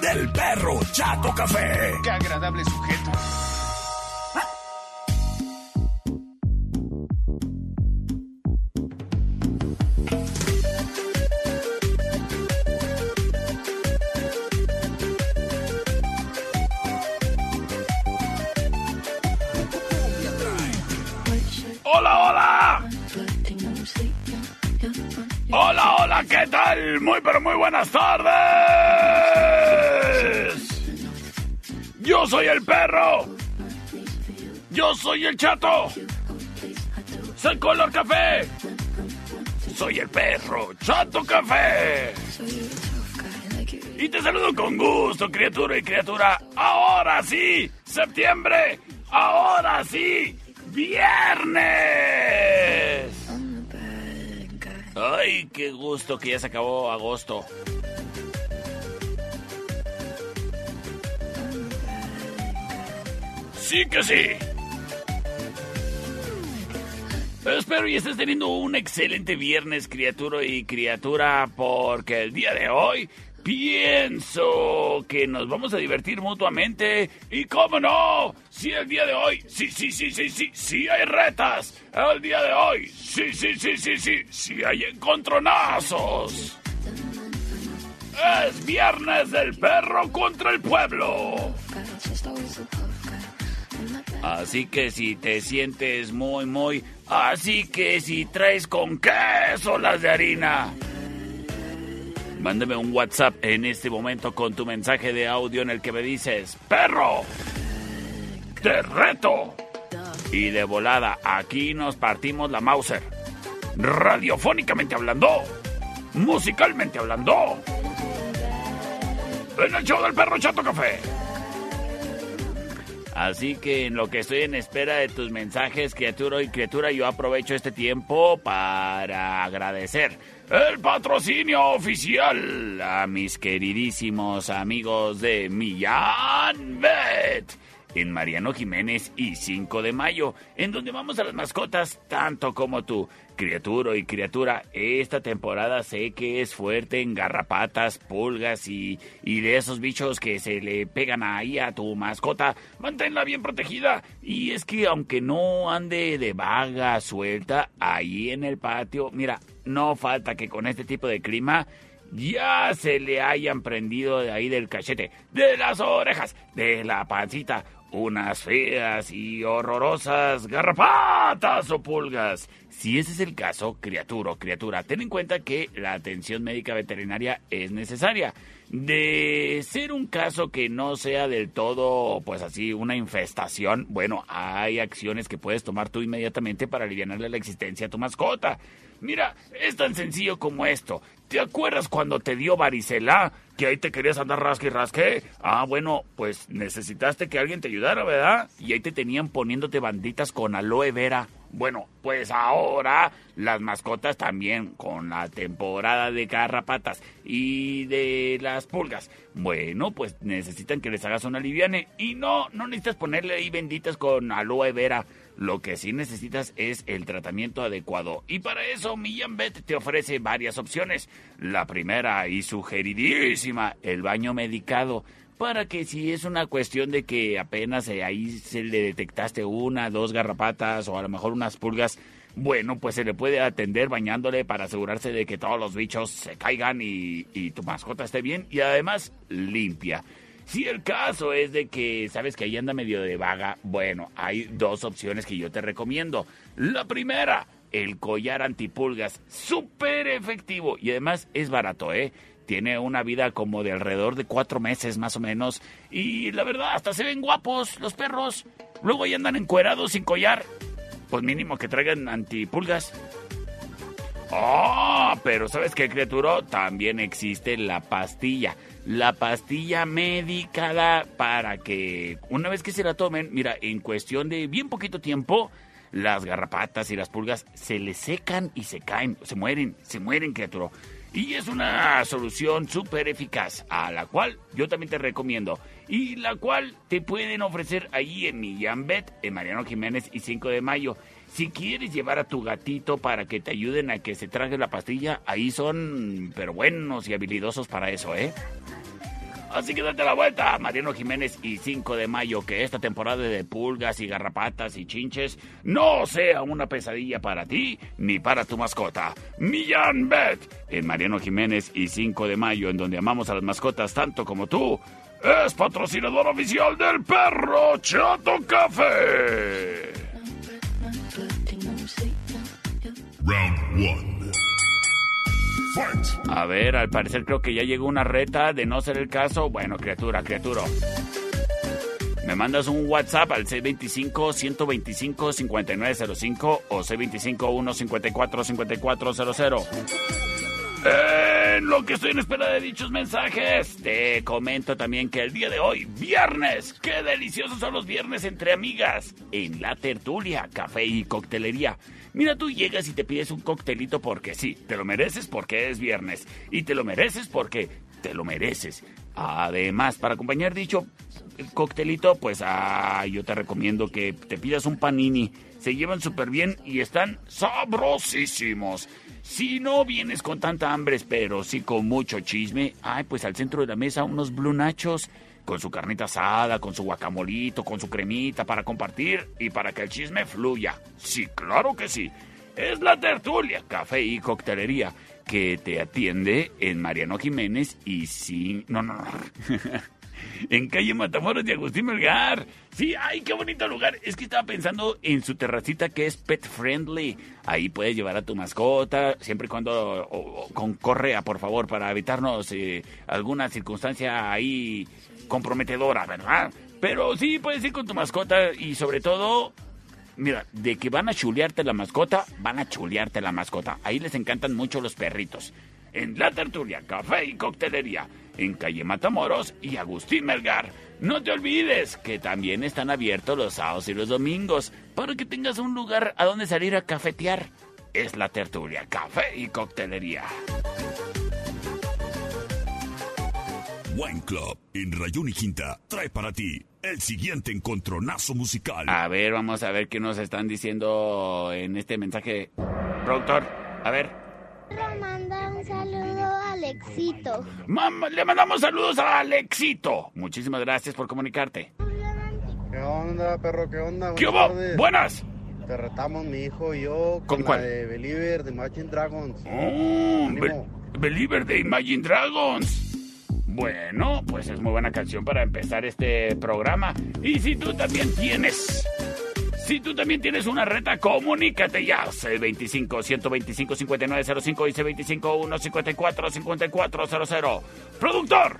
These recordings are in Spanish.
del perro Chato Café. Qué agradable sujeto. ¡Hola, hola! Hola, hola, ¿qué tal? Muy, pero muy buenas tardes. Yo soy el perro. Yo soy el chato. Soy color café. Soy el perro, chato café. Y te saludo con gusto, criatura y criatura. Ahora sí, septiembre. Ahora sí, viernes. Ay, qué gusto que ya se acabó agosto. Sí que sí. Espero y estés teniendo un excelente viernes, criatura y criatura, porque el día de hoy pienso que nos vamos a divertir mutuamente. Y cómo no, si el día de hoy, sí, sí, sí, sí, sí, sí hay retas. El día de hoy, sí, sí, sí, sí, sí, sí hay encontronazos. Es viernes del perro contra el pueblo. Así que si te sientes muy, muy... Así que si traes con queso las de harina. Mándame un WhatsApp en este momento con tu mensaje de audio en el que me dices, perro, te reto. Y de volada, aquí nos partimos la Mauser. Radiofónicamente hablando, musicalmente hablando. En el show del perro Chato Café. Así que en lo que estoy en espera de tus mensajes, criatura y criatura, yo aprovecho este tiempo para agradecer el patrocinio oficial a mis queridísimos amigos de Millán Bet en Mariano Jiménez y 5 de mayo, en donde vamos a las mascotas tanto como tú. Criatura y criatura, esta temporada sé que es fuerte en garrapatas, pulgas y, y de esos bichos que se le pegan ahí a tu mascota. Manténla bien protegida. Y es que aunque no ande de vaga, suelta, ahí en el patio, mira, no falta que con este tipo de clima ya se le hayan prendido de ahí del cachete, de las orejas, de la pancita, unas feas y horrorosas garrapatas o pulgas. Si ese es el caso, criatura o criatura, ten en cuenta que la atención médica veterinaria es necesaria. De ser un caso que no sea del todo, pues así, una infestación, bueno, hay acciones que puedes tomar tú inmediatamente para aliviarle la existencia a tu mascota. Mira, es tan sencillo como esto. ¿Te acuerdas cuando te dio varicela? Que ahí te querías andar rasque y rasque. Ah, bueno, pues necesitaste que alguien te ayudara, ¿verdad? Y ahí te tenían poniéndote banditas con aloe vera. Bueno, pues ahora las mascotas también con la temporada de garrapatas y de las pulgas. Bueno, pues necesitan que les hagas una liviane y no, no necesitas ponerle ahí benditas con aloe vera. Lo que sí necesitas es el tratamiento adecuado. Y para eso Millán Bet te ofrece varias opciones. La primera y sugeridísima, el baño medicado. Para que si es una cuestión de que apenas ahí se le detectaste una, dos garrapatas o a lo mejor unas pulgas, bueno, pues se le puede atender bañándole para asegurarse de que todos los bichos se caigan y tu mascota esté bien y además limpia. Si el caso es de que sabes que ahí anda medio de vaga, bueno, hay dos opciones que yo te recomiendo. La primera, el collar antipulgas, súper efectivo y además es barato, ¿eh? Tiene una vida como de alrededor de cuatro meses más o menos. Y la verdad, hasta se ven guapos los perros. Luego ahí andan encuerados sin collar. Pues mínimo que traigan antipulgas. ¡Oh! Pero ¿sabes qué, criatura? También existe la pastilla. La pastilla medicada para que una vez que se la tomen, mira, en cuestión de bien poquito tiempo, las garrapatas y las pulgas se le secan y se caen, se mueren, se mueren, criatura. Y es una solución súper eficaz, a la cual yo también te recomiendo. Y la cual te pueden ofrecer ahí en mi Jambet, en Mariano Jiménez y 5 de mayo. Si quieres llevar a tu gatito para que te ayuden a que se trague la pastilla, ahí son, pero buenos y habilidosos para eso, ¿eh? Así que date la vuelta, Mariano Jiménez y 5 de mayo, que esta temporada de pulgas y garrapatas y chinches no sea una pesadilla para ti ni para tu mascota. Millán Bet, en Mariano Jiménez y 5 de mayo, en donde amamos a las mascotas tanto como tú, es patrocinador oficial del perro Chato Café. Round 1. A ver, al parecer creo que ya llegó una reta. De no ser el caso, bueno, criatura, criatura. Me mandas un WhatsApp al C25-125-5905 o C25-154-5400. En lo que estoy en espera de dichos mensajes, te comento también que el día de hoy, viernes, qué deliciosos son los viernes entre amigas, en la tertulia, café y coctelería. Mira, tú llegas y te pides un coctelito porque sí, te lo mereces porque es viernes y te lo mereces porque te lo mereces. Además, para acompañar dicho coctelito, pues ah, yo te recomiendo que te pidas un panini. Se llevan súper bien y están sabrosísimos. Si no vienes con tanta hambre, pero sí con mucho chisme, ay, pues al centro de la mesa unos blue nachos con su carnita asada, con su guacamolito, con su cremita para compartir y para que el chisme fluya. Sí, claro que sí. Es la tertulia, café y coctelería que te atiende en Mariano Jiménez y sin... No, no, no. en calle Matamoros de Agustín Melgar. Sí, ay, qué bonito lugar. Es que estaba pensando en su terracita que es pet friendly. Ahí puedes llevar a tu mascota, siempre y cuando con correa, por favor, para evitarnos eh, alguna circunstancia ahí comprometedora, ¿verdad? Pero sí puedes ir con tu mascota y sobre todo, mira, de que van a chulearte la mascota, van a chulearte la mascota. Ahí les encantan mucho los perritos. En La Tertulia, Café y Coctelería, en Calle Matamoros y Agustín Melgar. No te olvides que también están abiertos los sábados y los domingos para que tengas un lugar a donde salir a cafetear. Es La Tertulia, Café y Coctelería. Wine Club en Rayón y Quinta trae para ti el siguiente encontronazo musical. A ver, vamos a ver qué nos están diciendo en este mensaje. Productor, a ver. Manda un saludo a Alexito. le mandamos saludos a Alexito. Muchísimas gracias por comunicarte. ¿Qué onda, perro? ¿Qué onda? ¿Qué hubo? Buenas. Te retamos mi hijo y yo con, cuál? de Believer de Imagine Dragons. Oh, Believer de Imagine Dragons. Bueno, pues es muy buena canción para empezar este programa. Y si tú también tienes... Si tú también tienes una reta, comunícate ya. C25 125 5905 y C25 154 5400. Productor,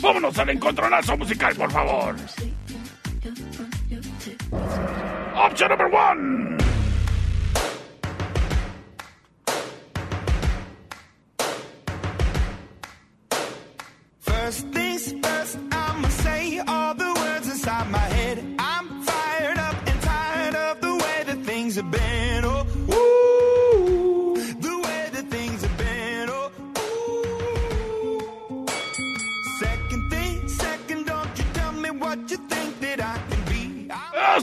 vámonos al encontronazo musical, por favor. Option number one. First things first,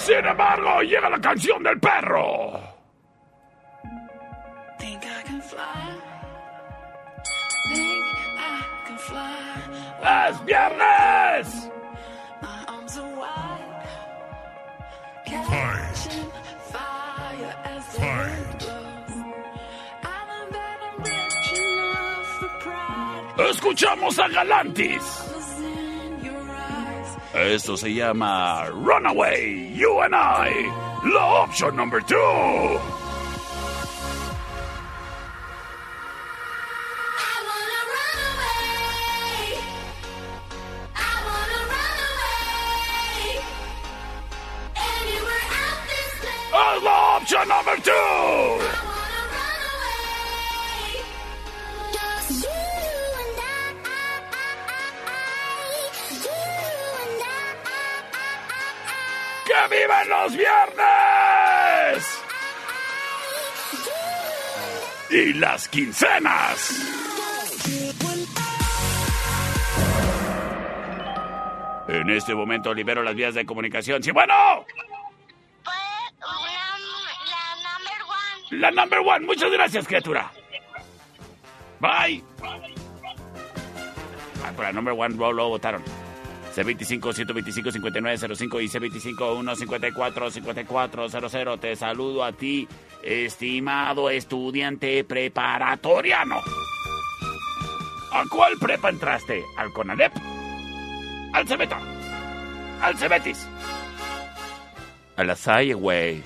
Sin embargo, llega la canción del perro. Think I can fly. Think I can fly. ¡Es viernes! My arms are wide. Catching fire as the wind blows. I'm a bed and rich enough for pride. Escuchamos a Galantis. Esto se llama Runaway, You and I. La opción number two. I wanna run I. ¡Que viven los viernes! Y las quincenas. En este momento libero las vías de comunicación. ¡Sí, bueno! La number one. Muchas gracias, criatura. Bye. Por la number one lo, lo votaron. C25 125 5905 y C25 154 5400. Te saludo a ti, estimado estudiante preparatoriano. ¿A cuál prepa entraste? ¿Al CONALEP? ¿Al CEBETA? ¿Al CEBETIS? A la SAI, güey.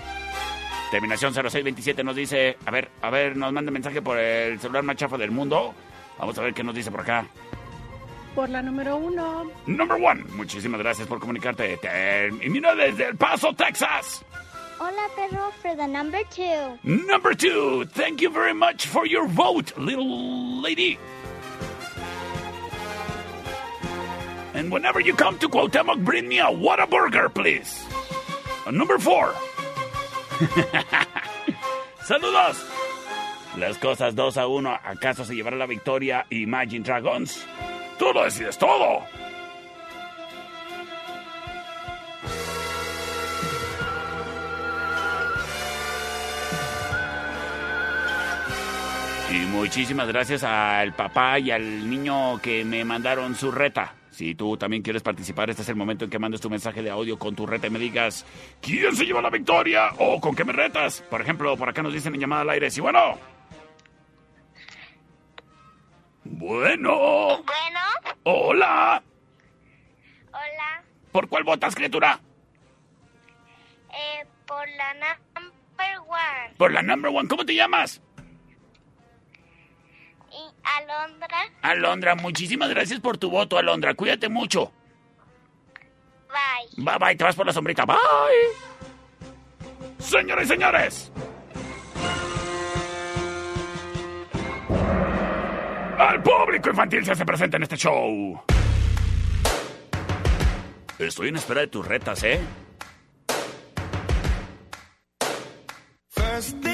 Terminación 0627 nos dice, a ver, a ver, nos manda mensaje por el celular más chafa del mundo. Vamos a ver qué nos dice por acá. Por la número uno. Number one, muchísimas gracias por comunicarte. Termina desde El Paso, Texas. Hola, perro, for the number two. Number two, thank you very much for your vote, little lady. And whenever you come to Cuauhtémoc, bring me a Whataburger, please. Uh, number four. Saludos. Las cosas 2 a 1. ¿Acaso se llevará la victoria Imagine Dragons? Tú lo decides todo. Y muchísimas gracias al papá y al niño que me mandaron su reta. Si tú también quieres participar, este es el momento en que mandes tu mensaje de audio con tu reta y me digas quién se lleva la victoria o con qué me retas. Por ejemplo, por acá nos dicen en llamada al aire. Sí, bueno. Bueno. Bueno, Hola. hola. ¿Por cuál votas, criatura? Eh, por la number one. Por la number one. ¿Cómo te llamas? Y Alondra, Alondra, muchísimas gracias por tu voto, Alondra. Cuídate mucho. bye. Bye bye, te vas por la sombrita. Bye. Señores y señores. El público infantil se hace presente en este show. Estoy en espera de tus retas, ¿eh? First,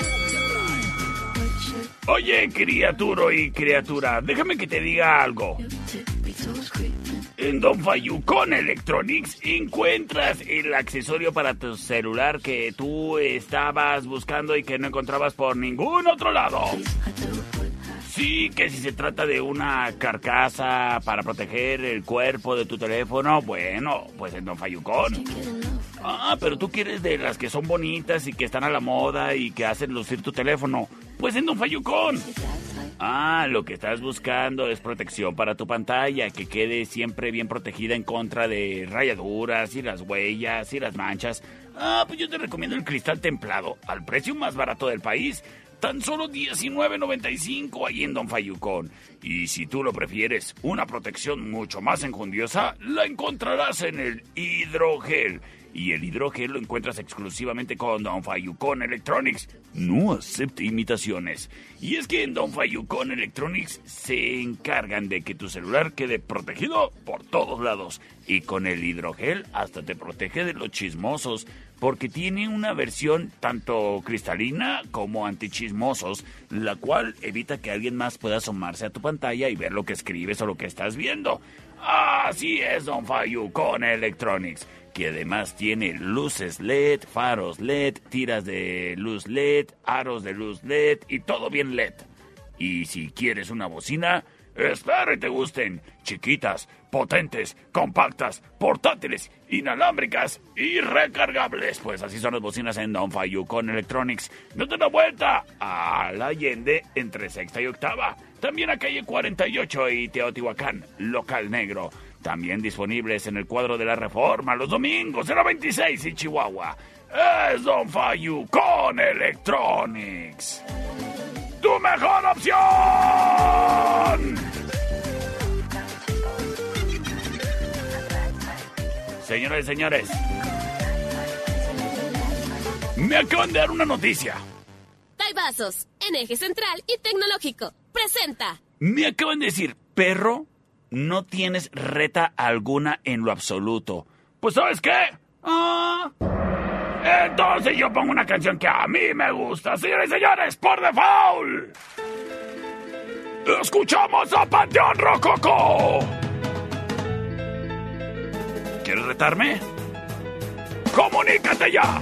Oye, criatura y criatura, déjame que te diga algo. En Don Fayucón Electronics encuentras el accesorio para tu celular que tú estabas buscando y que no encontrabas por ningún otro lado. Sí, que si se trata de una carcasa para proteger el cuerpo de tu teléfono, bueno, pues en Don Fayucón. Ah, pero tú quieres de las que son bonitas y que están a la moda y que hacen lucir tu teléfono. Pues en Don Fayucón. Ah, lo que estás buscando es protección para tu pantalla, que quede siempre bien protegida en contra de rayaduras y las huellas y las manchas. Ah, pues yo te recomiendo el cristal templado, al precio más barato del país. Tan solo $19.95 ahí en Don Fayucón. Y si tú lo prefieres, una protección mucho más enjundiosa, la encontrarás en el hidrogel. Y el hidrogel lo encuentras exclusivamente con Don Fayucón Electronics. No acepte imitaciones. Y es que en Don Fayucón Electronics se encargan de que tu celular quede protegido por todos lados. Y con el hidrogel hasta te protege de los chismosos. Porque tiene una versión tanto cristalina como antichismosos, la cual evita que alguien más pueda asomarse a tu pantalla y ver lo que escribes o lo que estás viendo. Así es, Don Fayucón Electronics que además tiene luces LED, faros LED, tiras de luz LED, aros de luz LED y todo bien LED. Y si quieres una bocina, espero y te gusten. Chiquitas, potentes, compactas, portátiles, inalámbricas y recargables. Pues así son las bocinas en Don con Electronics. Date una vuelta a la Allende entre sexta y octava. También a calle 48 y Teotihuacán, local negro. También disponibles en el cuadro de la Reforma los domingos en la 26 y Chihuahua. Es Don Fayu con Electronics tu mejor opción. Señoras y señores, me acaban de dar una noticia. Taibazos, en eje central y tecnológico, presenta. Me acaban de decir, perro, no tienes reta alguna en lo absoluto. Pues sabes qué? Ah. Entonces yo pongo una canción que a mí me gusta, señores y señores, por default. Escuchamos a Panteón Rococo. ¿Quieres retarme? ¡Comunícate ya!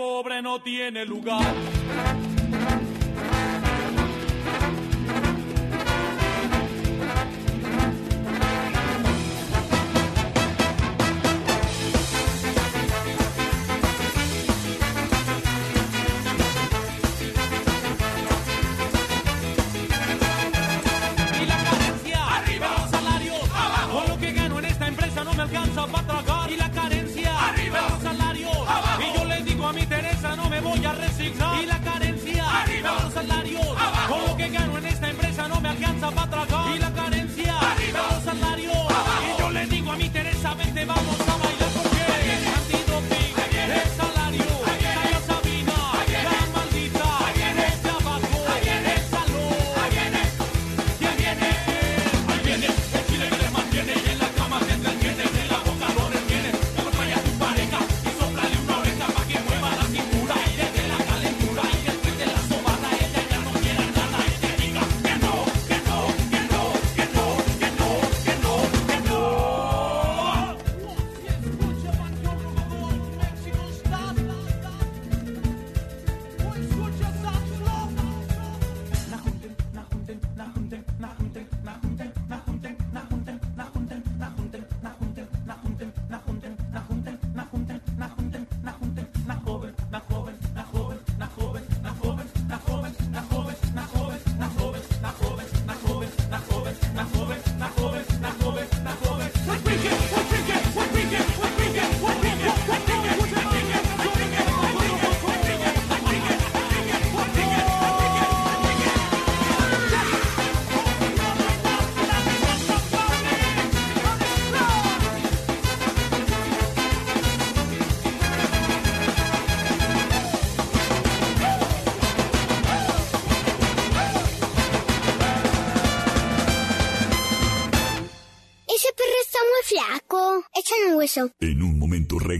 pobre no tiene lugar.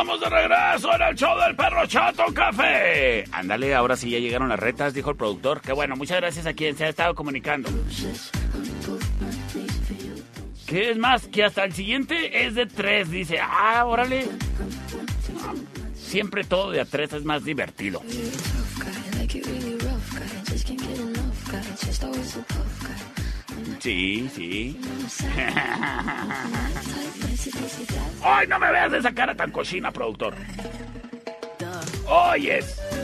estamos de regreso en el show del perro chato café. Ándale, ahora sí ya llegaron las retas, dijo el productor. Que bueno, muchas gracias a quien se ha estado comunicando. qué es más, que hasta el siguiente es de tres, dice. Ah, órale. Siempre todo de a tres es más divertido. Sí, sí. ¡Ay, no me veas de esa cara tan cochina, productor! ¡Oyes! Oh,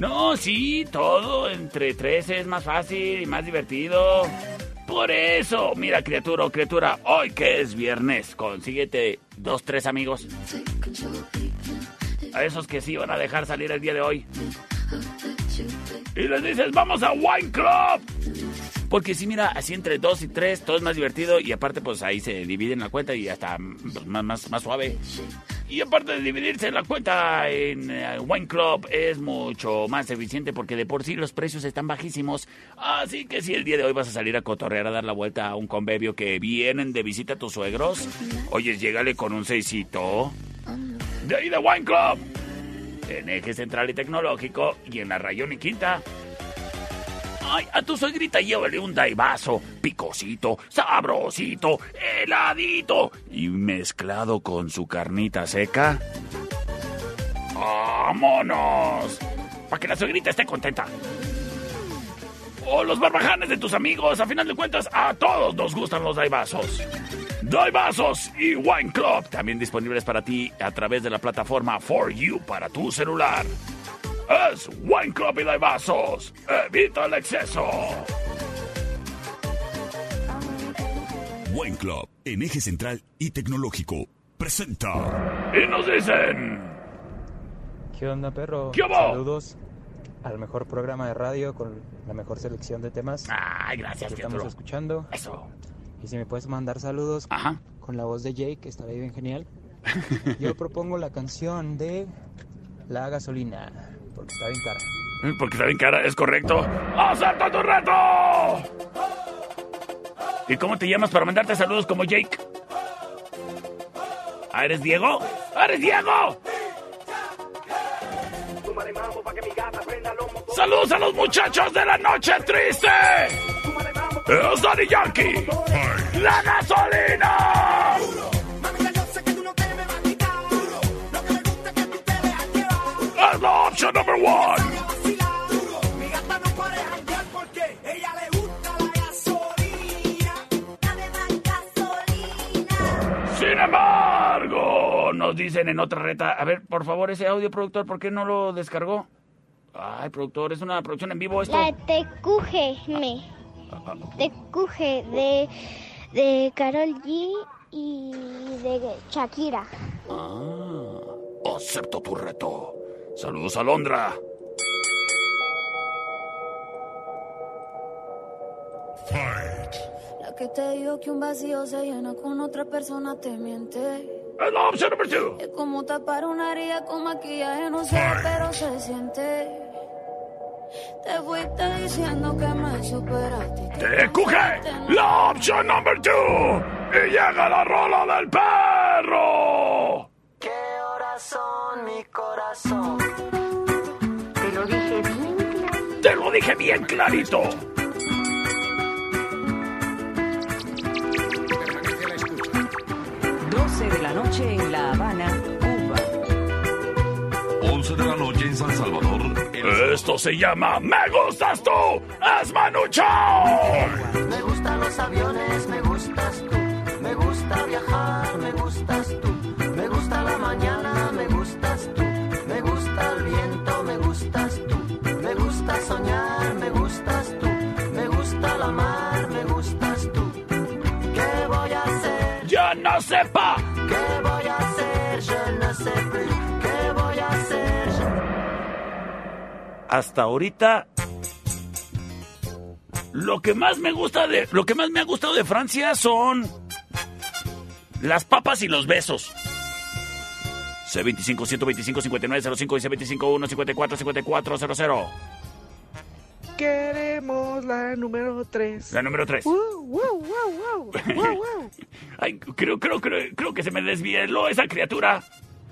no, sí, todo entre tres es más fácil y más divertido. Por eso, mira, criatura o criatura, hoy que es viernes, consíguete dos, tres amigos. A esos que sí van a dejar salir el día de hoy. Y les dices, vamos a Wine Club. Porque si mira, así entre dos y tres, todo es más divertido y aparte pues ahí se dividen la cuenta y hasta más, más, más suave. Y aparte de dividirse la cuenta en eh, Wine Club es mucho más eficiente porque de por sí los precios están bajísimos. Así que si el día de hoy vas a salir a cotorrear a dar la vuelta a un convivio que vienen de visita a tus suegros, oyes, llégale con un seisito. De ahí de Wine Club. En eje central y tecnológico y en la Rayón y Quinta. Ay, a tu suegrita llévale un daivazo, picosito, sabrosito, heladito y mezclado con su carnita seca. ¡Vámonos! Para que la suegrita esté contenta. O los barbajanes de tus amigos, a final de cuentas, a todos nos gustan los daibazos. Daibazos y Wine Club, también disponibles para ti a través de la plataforma For You para tu celular. Es Wine Club y Daibazos. Evita el exceso. Wine Club, en eje central y tecnológico, presenta. Y nos dicen... ¿Qué onda, perro? ¿Qué hubo? Saludos al mejor programa de radio con la mejor selección de temas. Ay, gracias, que estamos escuchando. Eso. Y si me puedes mandar saludos Ajá. con la voz de Jake, estaría bien genial. Yo propongo la canción de La gasolina, porque está bien cara. Porque está bien cara, es correcto. ¡Acepta tu reto! ¿Y cómo te llamas para mandarte saludos como Jake? ¿Ah, eres Diego? ¿Ah, ¿Eres Diego? ¡Saludos a los muchachos de la noche triste! ¡Es Daddy Yankee! ¡La gasolina! ¡Es la opción number one! Sin embargo, nos dicen en otra reta. A ver, por favor, ese audio productor, ¿por qué no lo descargó? Ay, productor, es una producción en vivo esto. La de TQGM. TQG de, de Carol G y de Shakira. Ah, acepto tu reto. Saludos a Londra. La que te digo que un vacío se llena con otra persona te miente. Es la opción número two. Es como tapar una herida con maquillaje, no sé, pero se siente. Te fuiste diciendo que me superaste. Te coge la opción number two. Y llega la rola del perro. ¿Qué horas son, mi corazón? Te lo dije bien Te lo dije bien clarito. de la noche en La Habana, Cuba. 11 de la noche en San Salvador. Esto se llama Me gustas tú. Es Manu Chao. Me gustan los aviones, me gustas tú. Me gusta viajar, me gustas tú. Me gusta la mañana, gustas tú. Me gusta el viento, me gustas tú. Me gusta soñar, me gustas tú. Me gusta la mar, me gustas tú. ¿Qué voy a hacer? Ya no sepa. ¿Qué voy a hacer? Je ne sais plus. ¿Qué voy a hacer? Hasta ahorita lo que más me gusta de lo que más me ha gustado de Francia son las papas y los besos. C25 125 59 05 y C25 1 54 54 00. Queremos la número 3. La número 3. Wow, wow, wow, wow, wow, wow. Ay, creo, creo, creo, creo que se me desvieló esa criatura.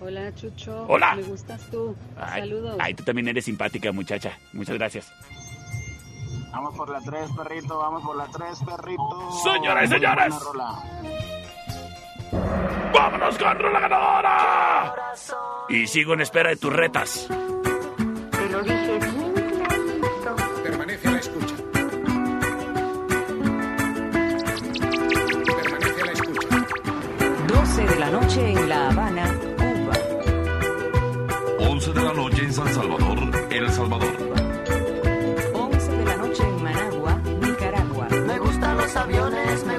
Hola, Chucho. Hola. Me gustas tú. Ay, Saludos. Ay, tú también eres simpática, muchacha. Muchas gracias. Vamos por la 3, perrito, vamos por la 3, perrito. Señoras y buena señores. ¡Vámonos con Rola Ganadora! Y sigo en espera de tus retas. Te lo dije bien clarito. Permanece a la escucha. Permanece a la escucha. 12 de la noche en La Habana, Cuba. 11 de la noche en San Salvador, El Salvador. 11 de la noche en Managua, Nicaragua. Me gustan los aviones, me. Me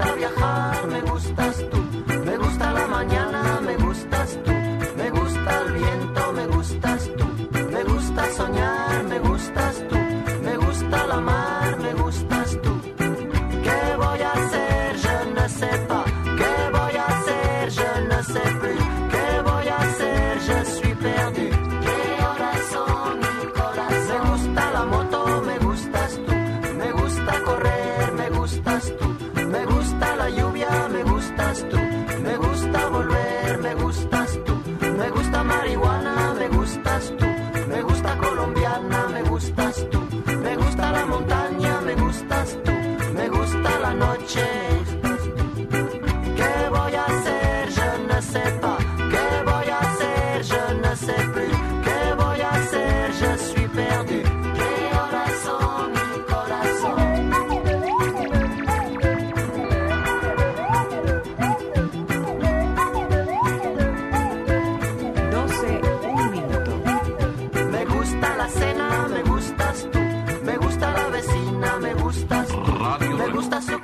gusta viajar, me gustas tú. Me gusta la mañana,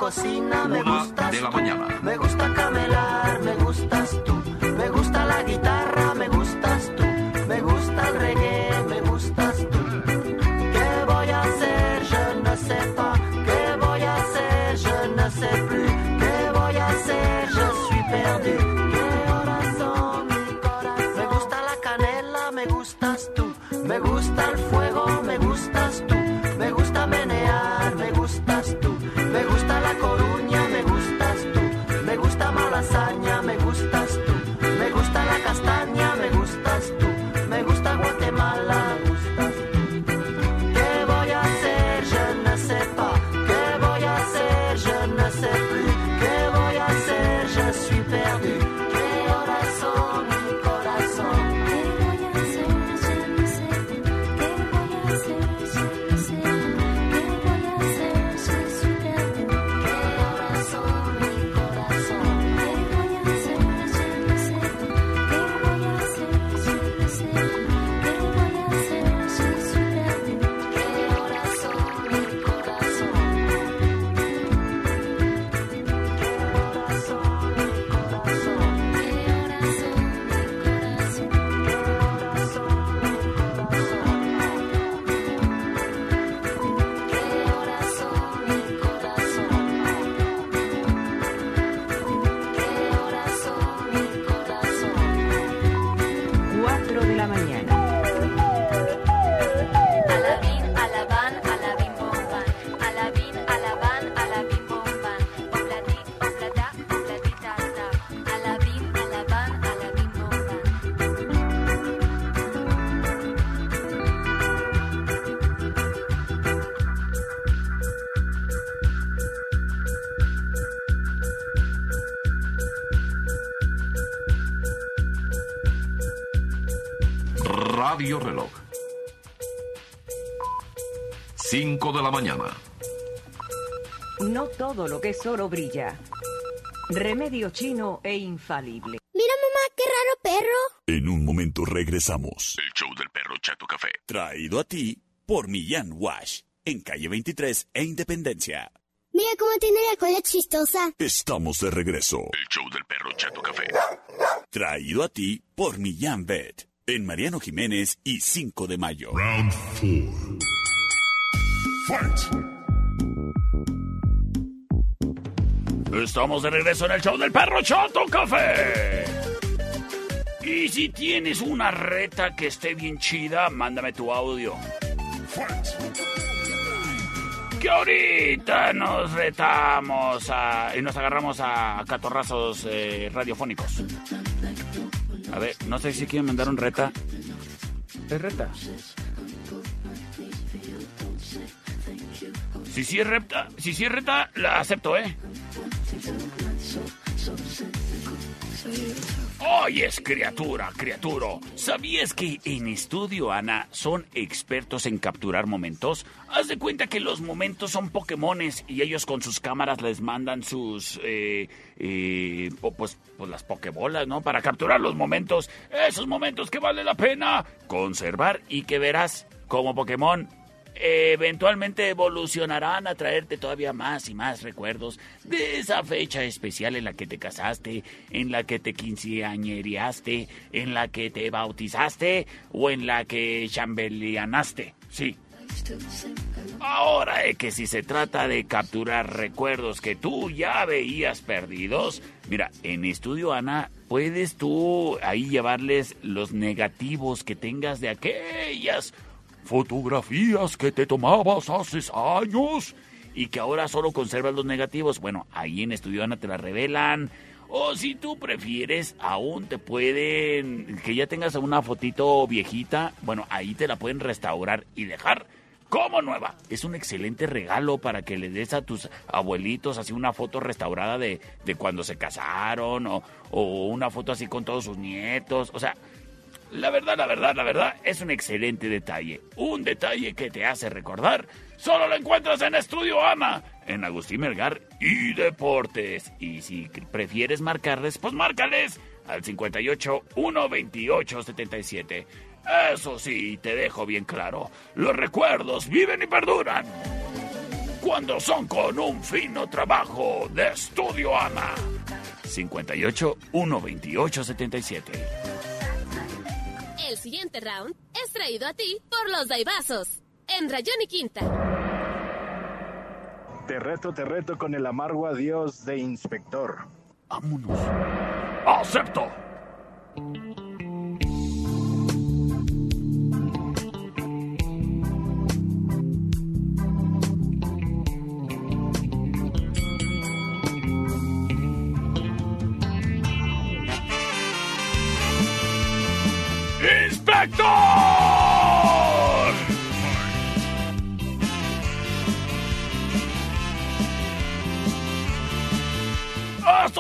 cocina, me gustas de la tú. mañana. Me gusta camelar, me gustas tú. Me gusta la guitarra, me gustas tú. Me gusta el reggae, me gustas tú. ¿Qué voy a hacer? Je ne sais pas. ¿Qué voy a hacer? Je ne sais plus. ¿Qué voy a hacer? Je suis perdu. ¿Qué horas son mi corazón? Me gusta la canela, me gustas tú. Me gusta el fuego, la mañana. No todo lo que es oro brilla. Remedio chino e infalible. Mira, mamá, qué raro perro. En un momento regresamos. El show del perro Chato Café. Traído a ti por Millán Wash, en calle 23 e Independencia. Mira cómo tiene la cola chistosa. Estamos de regreso. El show del perro Chato Café. Traído a ti por Millán Vet, en Mariano Jiménez y 5 de mayo. Round 4. Fight. Estamos de regreso en el show del perro Chato Café. Y si tienes una reta que esté bien chida, mándame tu audio. Que ahorita nos retamos a- y nos agarramos a catorrazos eh, radiofónicos. A ver, no sé si quieren mandar un reta. ¿Es reta? Si sí es si sí es la acepto, ¿eh? Oyes, criatura, criaturo. ¿Sabías que en Estudio Ana son expertos en capturar momentos? Haz de cuenta que los momentos son Pokémones y ellos con sus cámaras les mandan sus. Eh, eh, pues, pues las Pokébolas, ¿no? Para capturar los momentos. Esos momentos que vale la pena conservar y que verás como Pokémon eventualmente evolucionarán a traerte todavía más y más recuerdos de esa fecha especial en la que te casaste, en la que te quinceañereaste, en la que te bautizaste o en la que chambelianaste. Sí. Ahora es que si se trata de capturar recuerdos que tú ya veías perdidos, mira, en Estudio Ana puedes tú ahí llevarles los negativos que tengas de aquellas fotografías que te tomabas hace años y que ahora solo conservas los negativos. Bueno, ahí en Estudio Ana te la revelan. O si tú prefieres, aún te pueden, que ya tengas una fotito viejita, bueno, ahí te la pueden restaurar y dejar como nueva. Es un excelente regalo para que le des a tus abuelitos así una foto restaurada de, de cuando se casaron o, o una foto así con todos sus nietos. O sea, la verdad, la verdad, la verdad, es un excelente detalle. Un detalle que te hace recordar. Solo lo encuentras en Estudio Ama, en Agustín Melgar y Deportes. Y si prefieres marcarles, pues márcales al 58 128 77. Eso sí, te dejo bien claro. Los recuerdos viven y perduran. Cuando son con un fino trabajo de Estudio Ama. 58 128 77. El siguiente round es traído a ti por los Daibazos, en Rayón y Quinta. Te reto, te reto con el amargo adiós de inspector. Vámonos. ¡Acepto!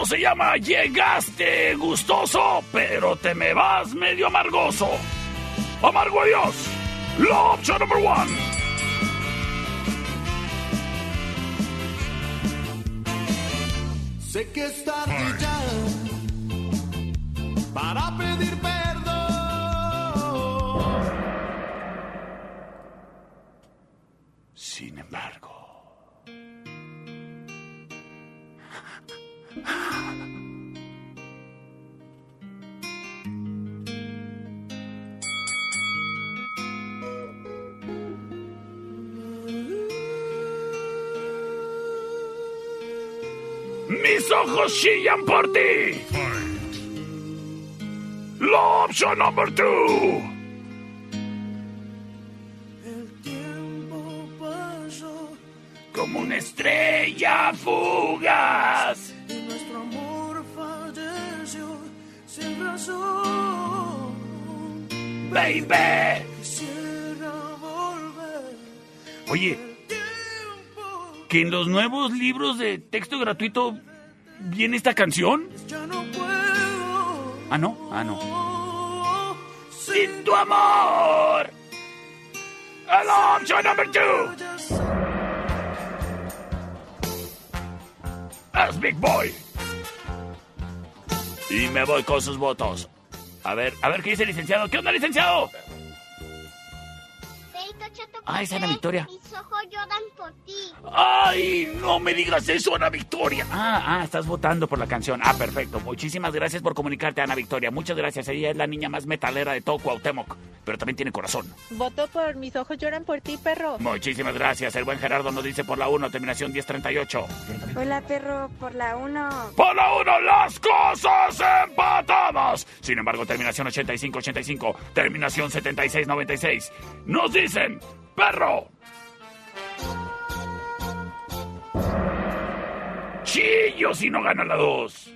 Se llama Llegaste gustoso, pero te me vas medio amargoso. Amargo adiós. La opción number one. Sé que es tarde ya para pedir perdón. Mis ojos chillan por ti. La opción number two. Como una estrella fugaz. Y nuestro amor falleció sin razón. Baby. Quisiera volver. Oye, que en los nuevos libros de texto gratuito viene esta canción. Ya no puedo. Ah, no, ah, no. Sin tu amor. El option number two. Es Big Boy. Y me voy con sus votos. A ver, a ver qué dice el licenciado. ¿Qué onda, licenciado? Ay, esa Ana Victoria. Mis ojos lloran por ti. ¡Ay! No me digas eso, Ana Victoria. Ah, ah, estás votando por la canción. Ah, perfecto. Muchísimas gracias por comunicarte, Ana Victoria. Muchas gracias. Ella es la niña más metalera de todo Cuauhtémoc, pero también tiene corazón. Voto por mis ojos lloran por ti, perro. Muchísimas gracias. El buen Gerardo nos dice por la 1, terminación 1038. Hola, perro, por la 1. Por la 1, las cosas empatadas. Sin embargo, terminación 8585, terminación 7696. Nos dicen, perro. Chillo si no gana la 2.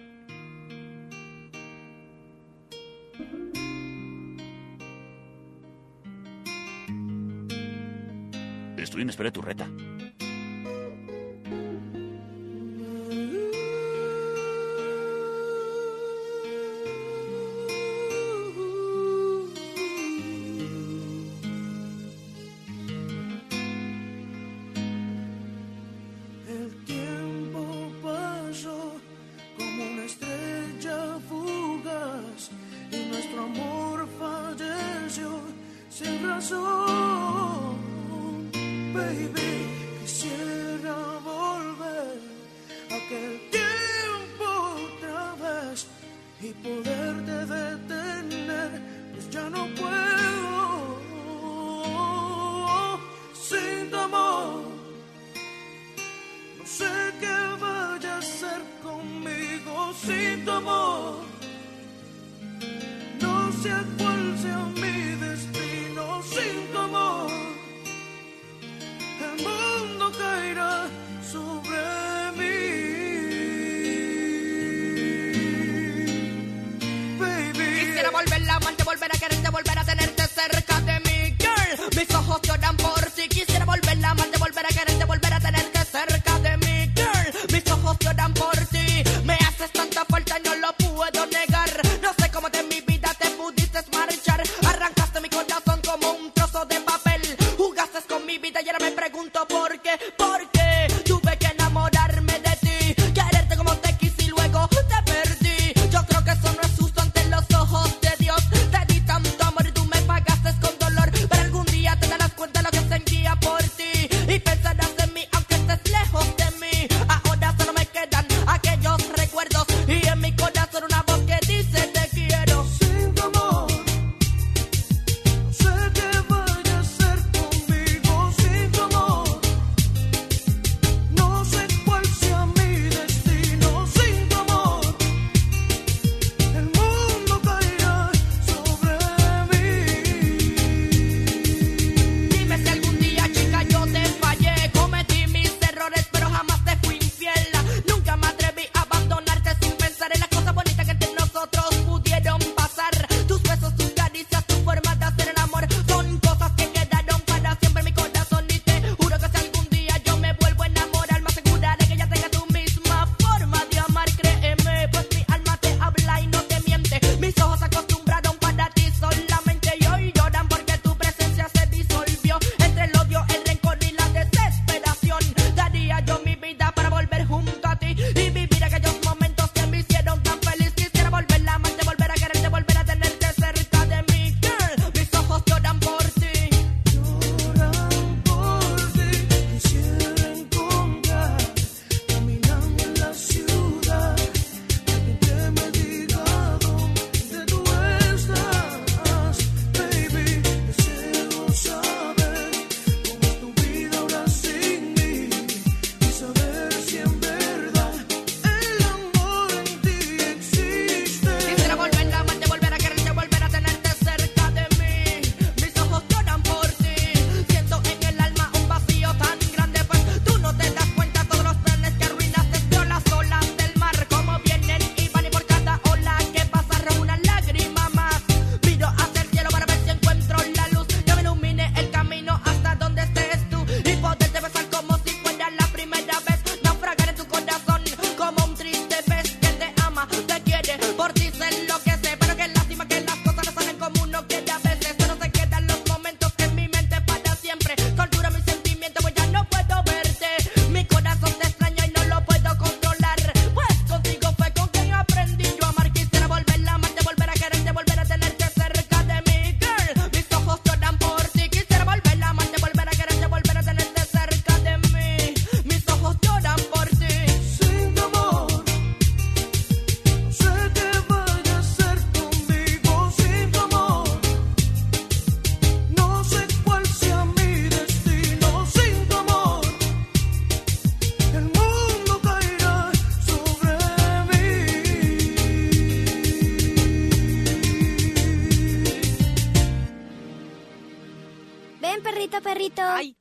Estoy en espera de tu reta.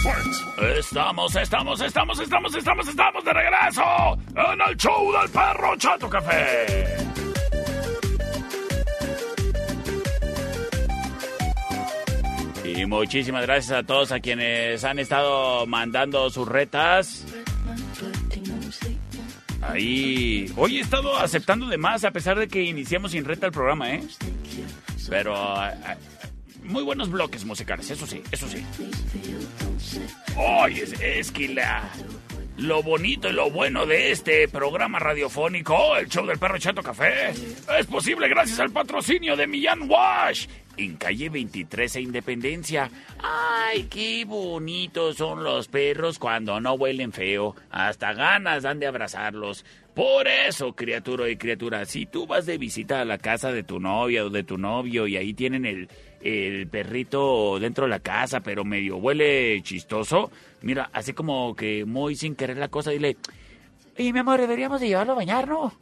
Estamos, estamos, estamos, estamos, estamos, estamos de regreso en el show del perro Chato Café. Y muchísimas gracias a todos a quienes han estado mandando sus retas. Ahí. Hoy he estado aceptando de más a pesar de que iniciamos sin reta el programa, ¿eh? Pero muy buenos bloques musicales, eso sí, eso sí. Oye, es, es que la. Lo bonito y lo bueno de este programa radiofónico, el show del perro Chato Café, es posible gracias al patrocinio de Millán Wash en calle 23 e Independencia. Ay, qué bonitos son los perros cuando no huelen feo. Hasta ganas dan de abrazarlos. Por eso, criatura y criatura, si tú vas de visita a la casa de tu novia o de tu novio y ahí tienen el, el perrito dentro de la casa, pero medio huele chistoso, mira, así como que muy sin querer la cosa, dile, oye, mi amor, deberíamos de llevarlo a bañar, ¿no?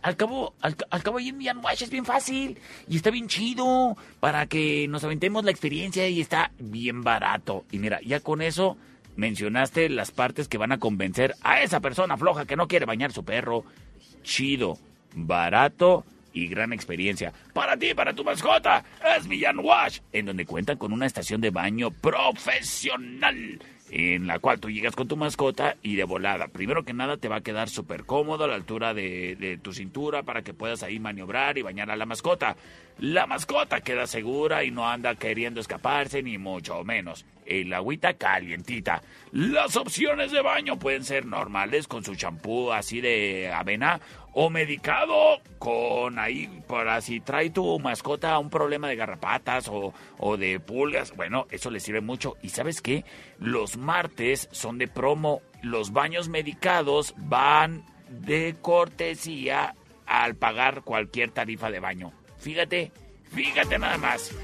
Al cabo, al, al cabo Millán Wash es bien fácil y está bien chido para que nos aventemos la experiencia y está bien barato. Y mira, ya con eso mencionaste las partes que van a convencer a esa persona floja que no quiere bañar su perro. Chido, barato y gran experiencia. Para ti, para tu mascota, es Millán Wash, en donde cuentan con una estación de baño profesional. En la cual tú llegas con tu mascota y de volada. Primero que nada te va a quedar súper cómodo a la altura de tu cintura para que puedas ahí maniobrar y bañar a la mascota. La mascota queda segura y no anda queriendo escaparse ni mucho menos. El agüita calientita. Las opciones de baño pueden ser normales con su champú así de avena o medicado con ahí para si trae tu mascota un problema de garrapatas o, o de pulgas. Bueno, eso le sirve mucho. ¿Y sabes qué? Los martes son de promo. Los baños medicados van de cortesía al pagar cualquier tarifa de baño. Fíjate, fíjate nada más.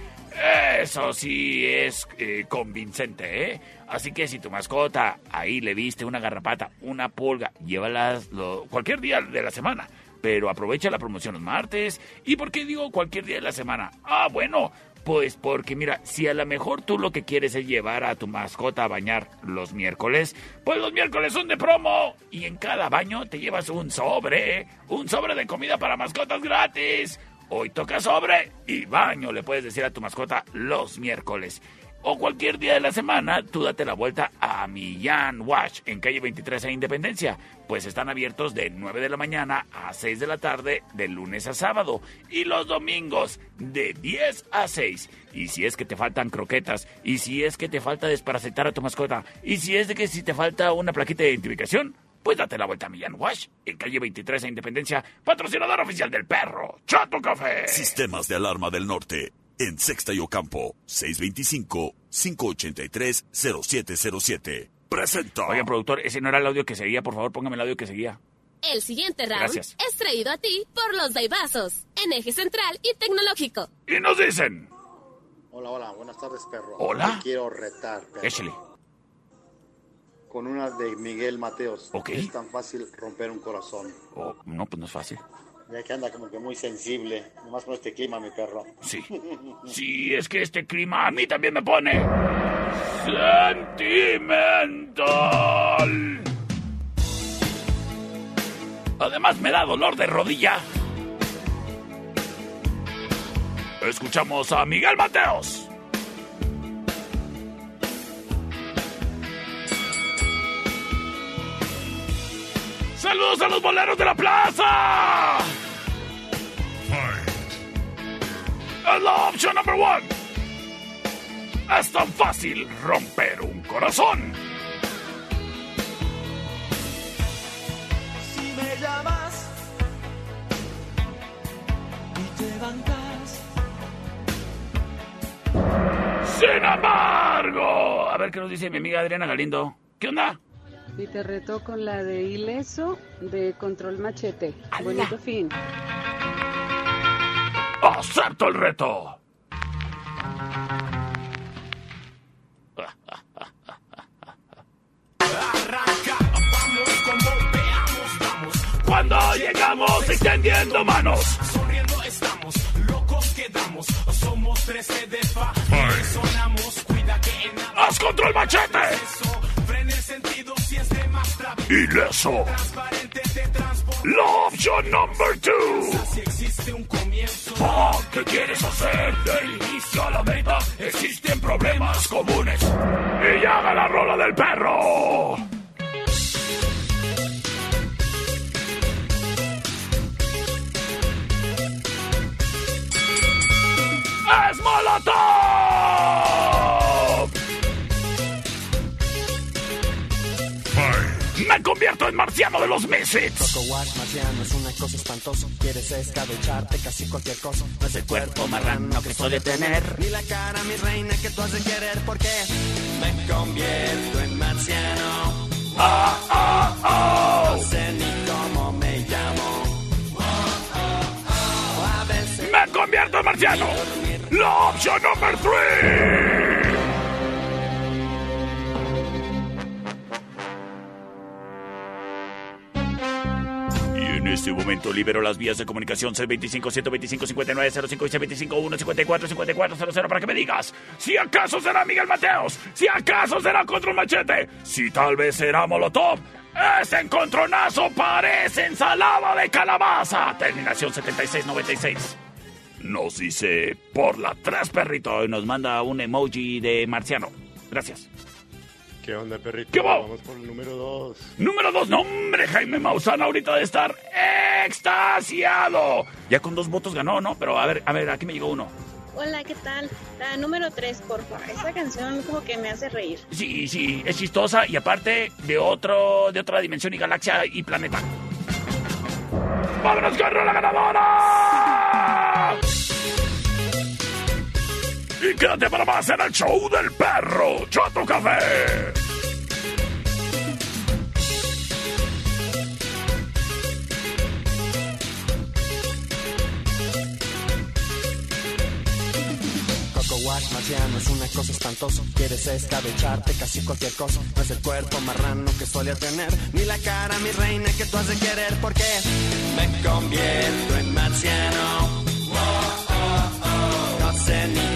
Eso sí es eh, convincente, ¿eh? Así que si tu mascota ahí le viste una garrapata, una pulga, llévalas lo- cualquier día de la semana. Pero aprovecha la promoción los martes. ¿Y por qué digo cualquier día de la semana? Ah, bueno, pues porque mira, si a lo mejor tú lo que quieres es llevar a tu mascota a bañar los miércoles, pues los miércoles son de promo. Y en cada baño te llevas un sobre, un sobre de comida para mascotas gratis. Hoy toca sobre y baño, le puedes decir a tu mascota los miércoles. O cualquier día de la semana, tú date la vuelta a Millán Wash en calle 23 e Independencia, pues están abiertos de 9 de la mañana a 6 de la tarde, de lunes a sábado, y los domingos de 10 a 6. Y si es que te faltan croquetas, y si es que te falta desparasitar a tu mascota, y si es de que si te falta una plaquita de identificación, pues date la vuelta a Millán Wash en calle 23 e Independencia, patrocinador oficial del perro, Chato Café. Sistemas de alarma del norte. En Sexta y Ocampo, 625-583-0707. Presenta. Oiga, productor, ese no era el audio que seguía, por favor, póngame el audio que seguía. El siguiente round Gracias. es traído a ti por los Daibazos, en eje central y tecnológico. Y nos dicen, Hola, hola, buenas tardes, perro. Hola. Te quiero retar, perro. échale. Con una de Miguel Mateos. Ok. Es tan fácil romper un corazón. Oh, no, pues no es fácil. Ya que anda como que muy sensible. Nomás con este clima, mi perro. Sí. Sí, es que este clima a mí también me pone sentimental. Además me da dolor de rodilla. Escuchamos a Miguel Mateos. ¡Saludos a los boleros de la plaza! Es la opción number one. Es tan fácil romper un corazón. Si me llamas y te bancas, Sin embargo, a ver qué nos dice mi amiga Adriana Galindo. ¿Qué onda? Y te retó con la de ileso de control machete. Bonito fin. ¡Acepto el reto! arranca, vamos como veamos, vamos. Cuando llegamos extendiendo manos. Sonriendo estamos, locos quedamos. Somos 13 de fa, sonamos, cuida que en nada. ¡Haz control machete! ileso. La opción number two. Si ¿Qué quieres hacer? Del inicio a la meta existen problemas comunes. Y haga la rola del perro. ¡Es Molotov! me convierto en marciano de los meses. Coco Wash marciano es una cosa espantosa. Quieres escabecharte casi cualquier cosa. No es el cuerpo marrano que suele tener. Ni la cara, mi reina, que tú has de querer. Porque me convierto en marciano. Oh, oh, oh. No sé ni cómo me llamo. A veces me convierto en marciano. La opción number 3. Este momento libero las vías de comunicación C25 125 59 05 y C25 1 54 54 00 para que me digas si acaso será Miguel Mateos, si acaso será Control Machete, si tal vez será Molotov. Ese encontronazo parece ensalada de calabaza. Terminación 7696. Nos dice por la 3 perrito y nos manda un emoji de marciano. Gracias. ¿Qué onda, perrito? ¿Qué va? Vamos por el número dos. Número 2, nombre Jaime Maussan ahorita de estar extasiado. Ya con dos votos ganó, ¿no? Pero a ver, a ver, aquí me llegó uno. Hola, ¿qué tal? La número 3, porfa. Esa canción como que me hace reír. Sí, sí, es chistosa y aparte de otro, de otra dimensión y galaxia y planeta. ¡Vámonos con la ganadora! Y quédate para más en el show del perro Chato Café. Wash marciano es una cosa espantosa. Quieres escabecharte casi cualquier cosa. No es el cuerpo marrano que suele tener. Ni la cara, mi reina, que tú has de querer. Porque me convierto en marciano. No sé ni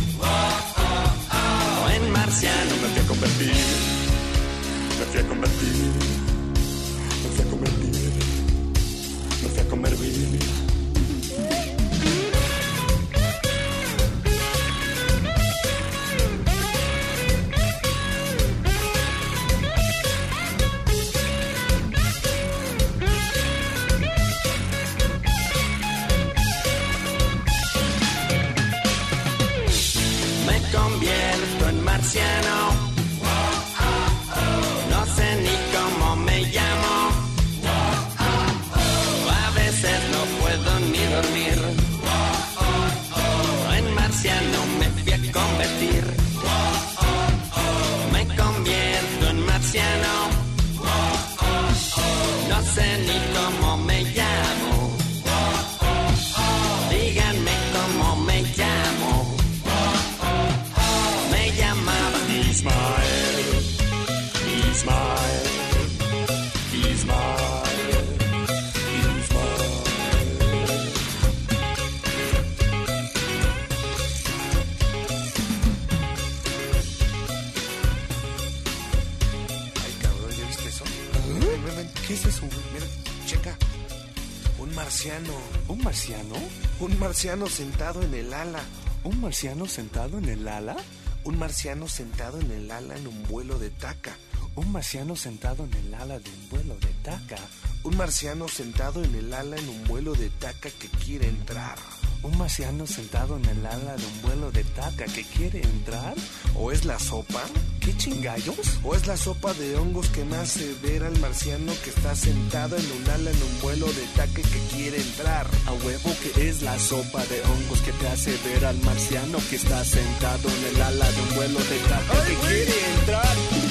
Marciano sentado en el ala. ¿Un marciano sentado en el ala? Un marciano sentado en el ala en un vuelo de taca. Un marciano sentado en el ala de un vuelo de taca. Un marciano sentado en el ala en un vuelo de taca que quiere entrar. Un marciano sentado en el ala de un vuelo de taca que quiere entrar. ¿O es la sopa? ¿Qué chingallos? ¿O es la sopa de hongos que me hace ver al marciano que está sentado en un ala en un vuelo de taca que quiere entrar? A huevo que es la sopa de hongos que te hace ver al marciano que está sentado en el ala de un vuelo de taca que quiere entrar.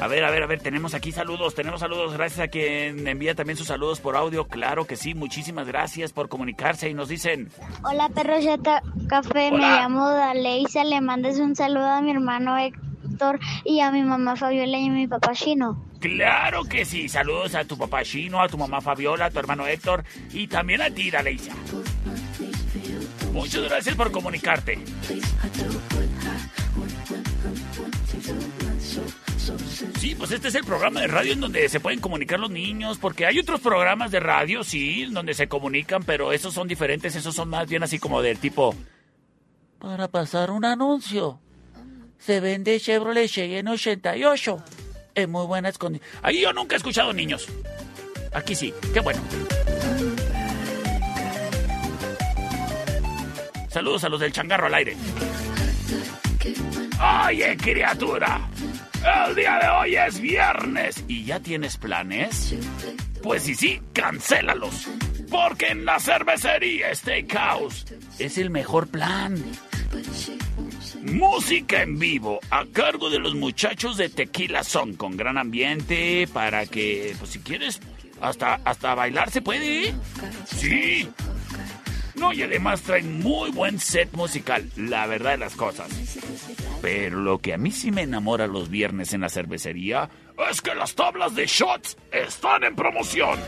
A ver, a ver, a ver, tenemos aquí saludos, tenemos saludos, gracias a quien envía también sus saludos por audio, claro que sí, muchísimas gracias por comunicarse y nos dicen, Hola, perro Chata Café. Me llamo Daleisa. Le mandes un saludo a mi hermano Héctor y a mi mamá Fabiola y a mi papá Chino. claro que sí, saludos a tu papá Chino, a tu mamá Fabiola, a tu hermano Héctor y también a ti, Daleisa. Muchas gracias por comunicarte. Sí, pues este es el programa de radio en donde se pueden comunicar los niños, porque hay otros programas de radio, sí, donde se comunican, pero esos son diferentes, esos son más bien así como del tipo... Para pasar un anuncio. Se vende Chevrolet Cheyenne 88. En muy buenas condiciones. Ahí yo nunca he escuchado niños. Aquí sí, qué bueno. Saludos a los del changarro al aire. Oye, criatura. El día de hoy es viernes. ¿Y ya tienes planes? Pues sí, sí, cancélalos. Porque en la cervecería Steakhouse es el mejor plan. Música en vivo a cargo de los muchachos de Tequila Son con gran ambiente para que, pues si quieres, hasta, hasta bailar se puede. ¿eh? Sí. No, y además traen muy buen set musical, la verdad de las cosas. Pero lo que a mí sí me enamora los viernes en la cervecería es que las tablas de shots están en promoción.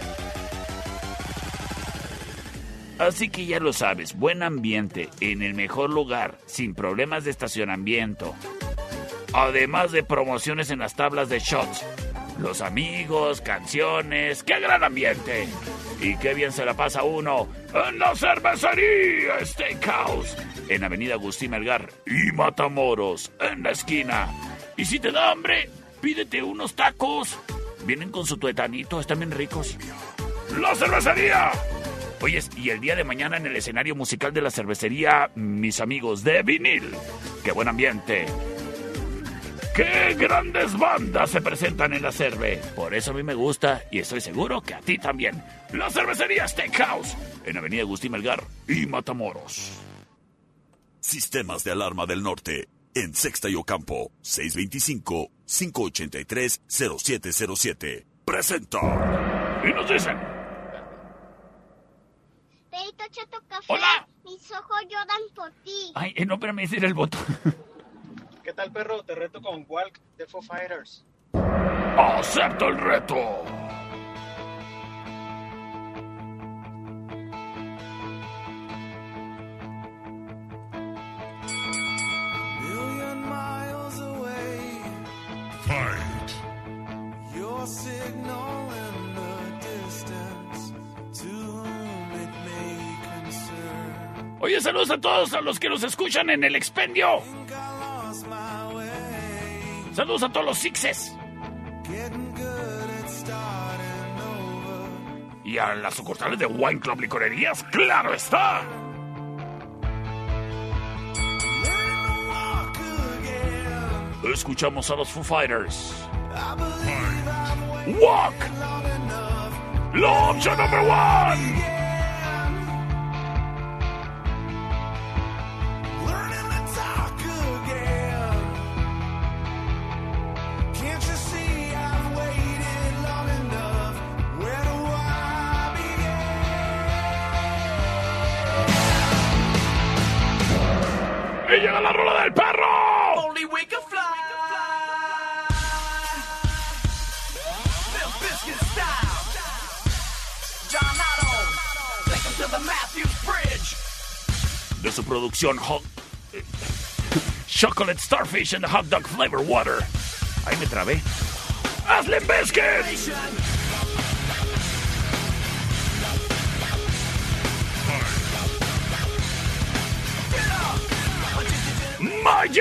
Así que ya lo sabes, buen ambiente, en el mejor lugar, sin problemas de estacionamiento. Además de promociones en las tablas de shots. Los amigos, canciones, qué gran ambiente. Y qué bien se la pasa uno en la cervecería Steakhouse, en Avenida Agustín Melgar y Matamoros, en la esquina. Y si te da hambre, pídete unos tacos. Vienen con su tuetanito, están bien ricos. ¡La cervecería! Oyes, y el día de mañana en el escenario musical de la cervecería, mis amigos de vinil. ¡Qué buen ambiente! ¡Qué grandes bandas se presentan en la cerve! Por eso a mí me gusta y estoy seguro que a ti también. La cervecería Steakhouse, en Avenida Agustín Melgar y Matamoros. Sistemas de alarma del norte. En Sexta y Ocampo. 625-583-0707. Presenta. Y nos dicen. Perito Chato Café. Hola. Mis ojos lloran por ti. Ay, eh, no, pero me dice el botón. ¿Qué tal, perro? Te reto con Walk de Foo Fighters. ¡Acepto el reto! Million miles away, Fight. your signal in the distance. To whom it may concern. Oye, saludos a todos a los que nos escuchan en el expendio. Saludos a todos los sixes. Y a las sucursales de Wine Club Licorerías, claro está. Escuchamos a los Foo Fighters. Walk, la opción number one. Llega la rola del perro. Only we can fly. De su producción Hot Chocolate Starfish and Hot Dog Flavor Water. Ahí me trabé. ¡Hazle Biscuit!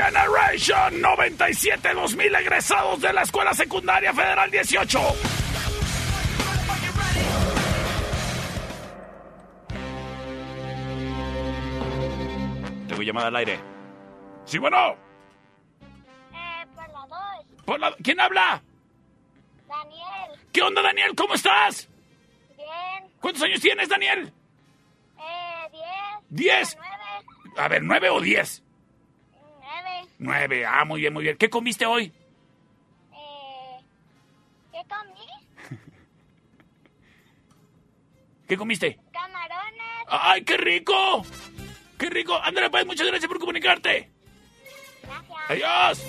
Generation 97 2000 egresados de la Escuela Secundaria Federal 18. Tengo llamada al aire. Sí, bueno. Eh, por la dos. ¿Quién habla? Daniel. ¿Qué onda, Daniel? ¿Cómo estás? Bien. ¿Cuántos años tienes, Daniel? Eh, diez. ¿Diez? A ver, nueve o diez. Nueve. Ah, muy bien, muy bien. ¿Qué comiste hoy? Eh, ¿qué comí? ¿Qué comiste? Camarones. ¡Ay, qué rico! ¡Qué rico! Ándale, pues, muchas gracias por comunicarte. Gracias. Adiós.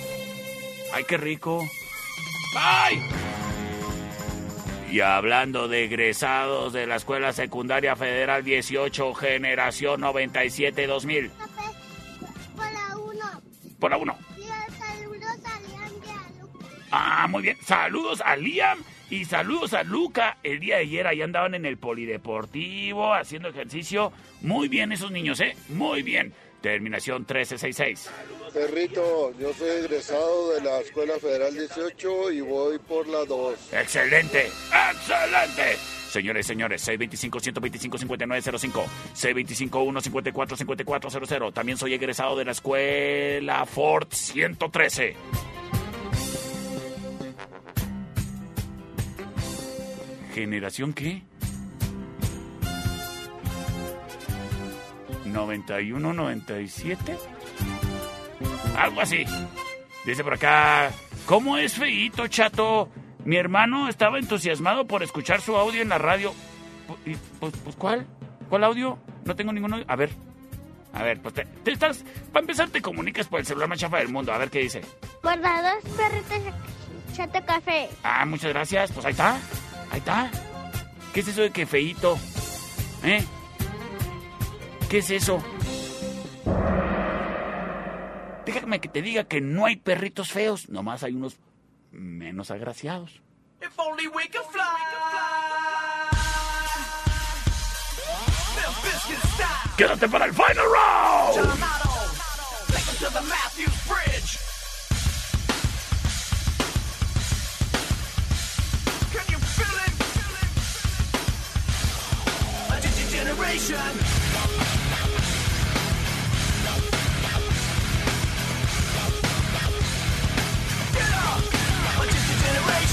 ¡Ay, qué rico! ¡Bye! Y hablando de egresados de la Escuela Secundaria Federal 18, Generación 97-2000. Por la uno. Por la 1. Y saludos a Liam y a Luca. Ah, muy bien. Saludos a Liam y saludos a Luca. El día de ayer ahí andaban en el polideportivo haciendo ejercicio. Muy bien esos niños, ¿eh? Muy bien. Terminación 1366. Perrito, yo soy egresado de la Escuela Federal 18 y voy por la 2. ¡Excelente! ¡Excelente! Señores, señores, 625-125-5905, 625-154-5400. También soy egresado de la escuela Ford 113. ¿Generación qué? 91, 97. Algo así. Dice por acá, ¿cómo es feíto, chato? Mi hermano estaba entusiasmado por escuchar su audio en la radio. Y, Pues, pues, ¿cuál? ¿Cuál audio? No tengo ninguno. A ver. A ver, pues te, te estás... Para empezar, te comunicas por el celular más chafa del mundo. A ver qué dice. La dos, perritos. Chato café. Ah, muchas gracias. Pues ahí está. Ahí está. ¿Qué es eso de que feíto? ¿Eh? ¿Qué es eso? Déjame que te diga que no hay perritos feos, nomás hay unos menos agraciados. If only we could fly. ¡Quédate para el final round! Gelato.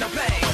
no pain.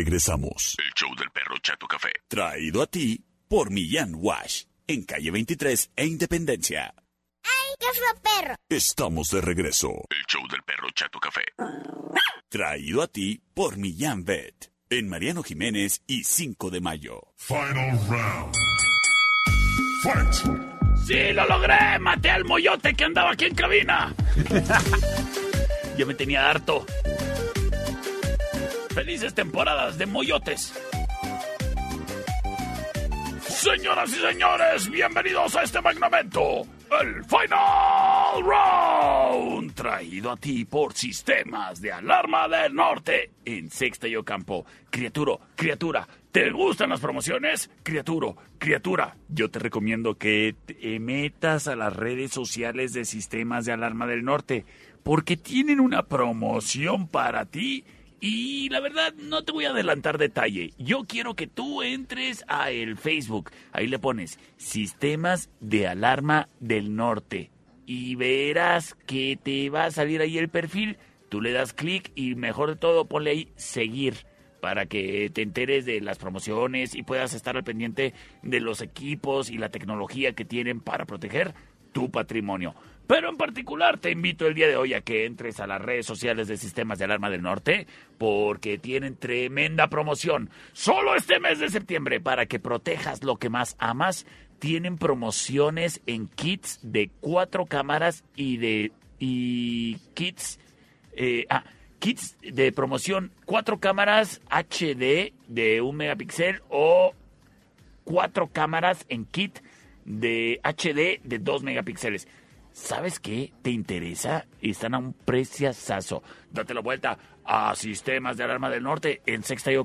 Regresamos. El show del perro Chato Café. Traído a ti por Millán Wash, en calle 23 e Independencia. ¡Ay, qué feo perro! Estamos de regreso. El show del perro Chato Café. Traído a ti por Millán Vet, en Mariano Jiménez y 5 de mayo. Final round. Fight. ¡Sí, lo logré! ¡Maté al moyote que andaba aquí en cabina! ya me tenía harto. Felices temporadas de moyotes. Señoras y señores, bienvenidos a este magnamento, el Final Round, traído a ti por Sistemas de Alarma del Norte, en Sexta y Ocampo. Criaturo, criatura, ¿te gustan las promociones? Criaturo, criatura, yo te recomiendo que te metas a las redes sociales de Sistemas de Alarma del Norte, porque tienen una promoción para ti y la verdad, no te voy a adelantar detalle. Yo quiero que tú entres a el Facebook. Ahí le pones Sistemas de Alarma del Norte. Y verás que te va a salir ahí el perfil. Tú le das clic y mejor de todo ponle ahí seguir para que te enteres de las promociones y puedas estar al pendiente de los equipos y la tecnología que tienen para proteger tu patrimonio. Pero en particular te invito el día de hoy a que entres a las redes sociales de Sistemas de Alarma del Norte porque tienen tremenda promoción. Solo este mes de septiembre para que protejas lo que más amas. Tienen promociones en kits de cuatro cámaras y de y kits eh, ah, kits de promoción cuatro cámaras HD de un megapíxel o cuatro cámaras en kit de HD de 2 megapíxeles. ¿Sabes qué? ¿Te interesa? Están a un preciazazo. Date la vuelta a Sistemas de Alarma del Norte en Sexta y.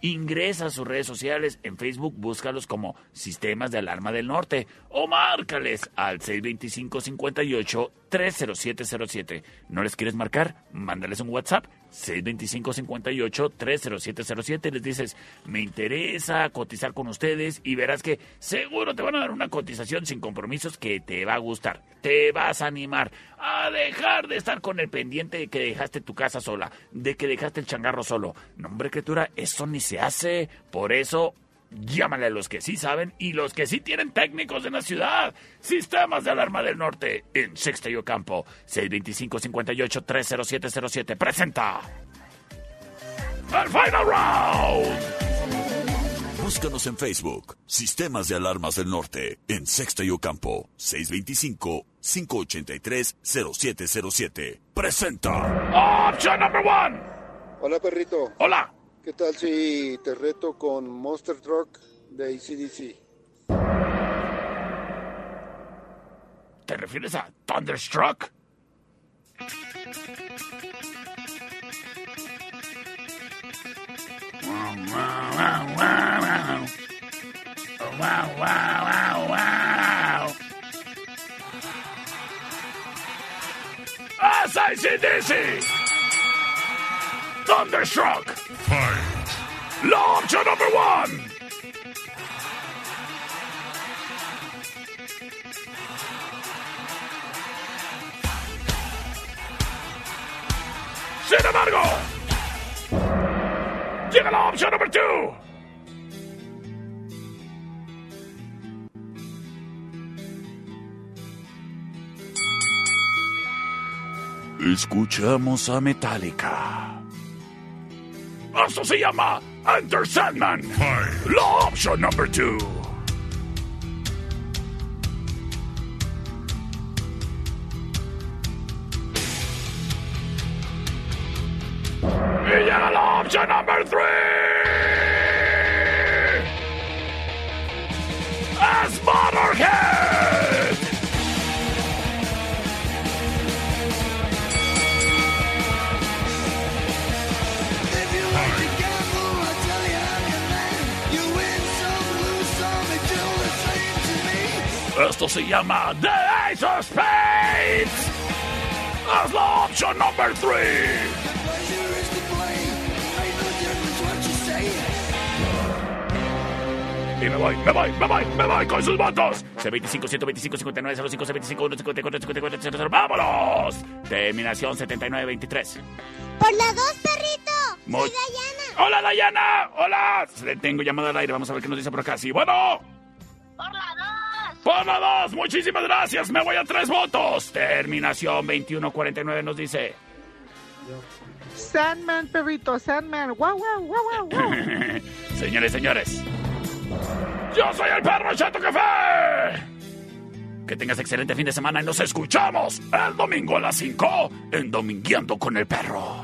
Ingresa a sus redes sociales. En Facebook búscalos como Sistemas de Alarma del Norte o márcales al 625-58-30707. ¿No les quieres marcar? Mándales un WhatsApp 625-58-30707. Les dices, me interesa cotizar con ustedes y verás que seguro te van a dar una cotización sin compromisos que te va a gustar. Te vas a animar a dejar de estar con el pendiente de que dejaste tu casa sola, de que dejaste el changarro solo. No, hombre, criatura, eso ni se hace. Por eso Llámale a los que sí saben y los que sí tienen técnicos en la ciudad. Sistemas de Alarma del Norte en Sexta y Ocampo. 625-58-30707. Presenta. El Final Round. Búscanos en Facebook, Sistemas de Alarmas del Norte, en Sexta y Ocampo, 625-583-0707. Presenta. Option number one. Hola, perrito. Hola. ¿Qué tal si te reto con Monster Truck de ACDC? ¿Te refieres a Thunderstruck? Thunderstruck! Fight! Launch number one! Sin embargo, llega la opción número 2. Escuchamos a Metallica. Esto se llama Enter Sandman. La opción número 2. Esto se llama The Ace of Spades. That's the option number three. Y me voy, me voy, me voy, me voy con sus votos. C25, 125, 59, 05, C25, 154, 54, 00. ¡Vámonos! Terminación 79, 23. Por la 2, perrito. Mo Soy Dayana. ¡Hola, Dayana! ¡Hola! Le tengo llamada al aire. Vamos a ver qué nos dice por acá. Sí, bueno. Por la 2. Toma dos, muchísimas gracias, me voy a tres votos. Terminación 2149 nos dice. Sandman, perrito, Sandman. Guau, guau, guau, guau, guau. señores, señores. Yo soy el perro Chato Café. Que tengas excelente fin de semana y nos escuchamos el domingo a las 5 en Domingueando con el Perro.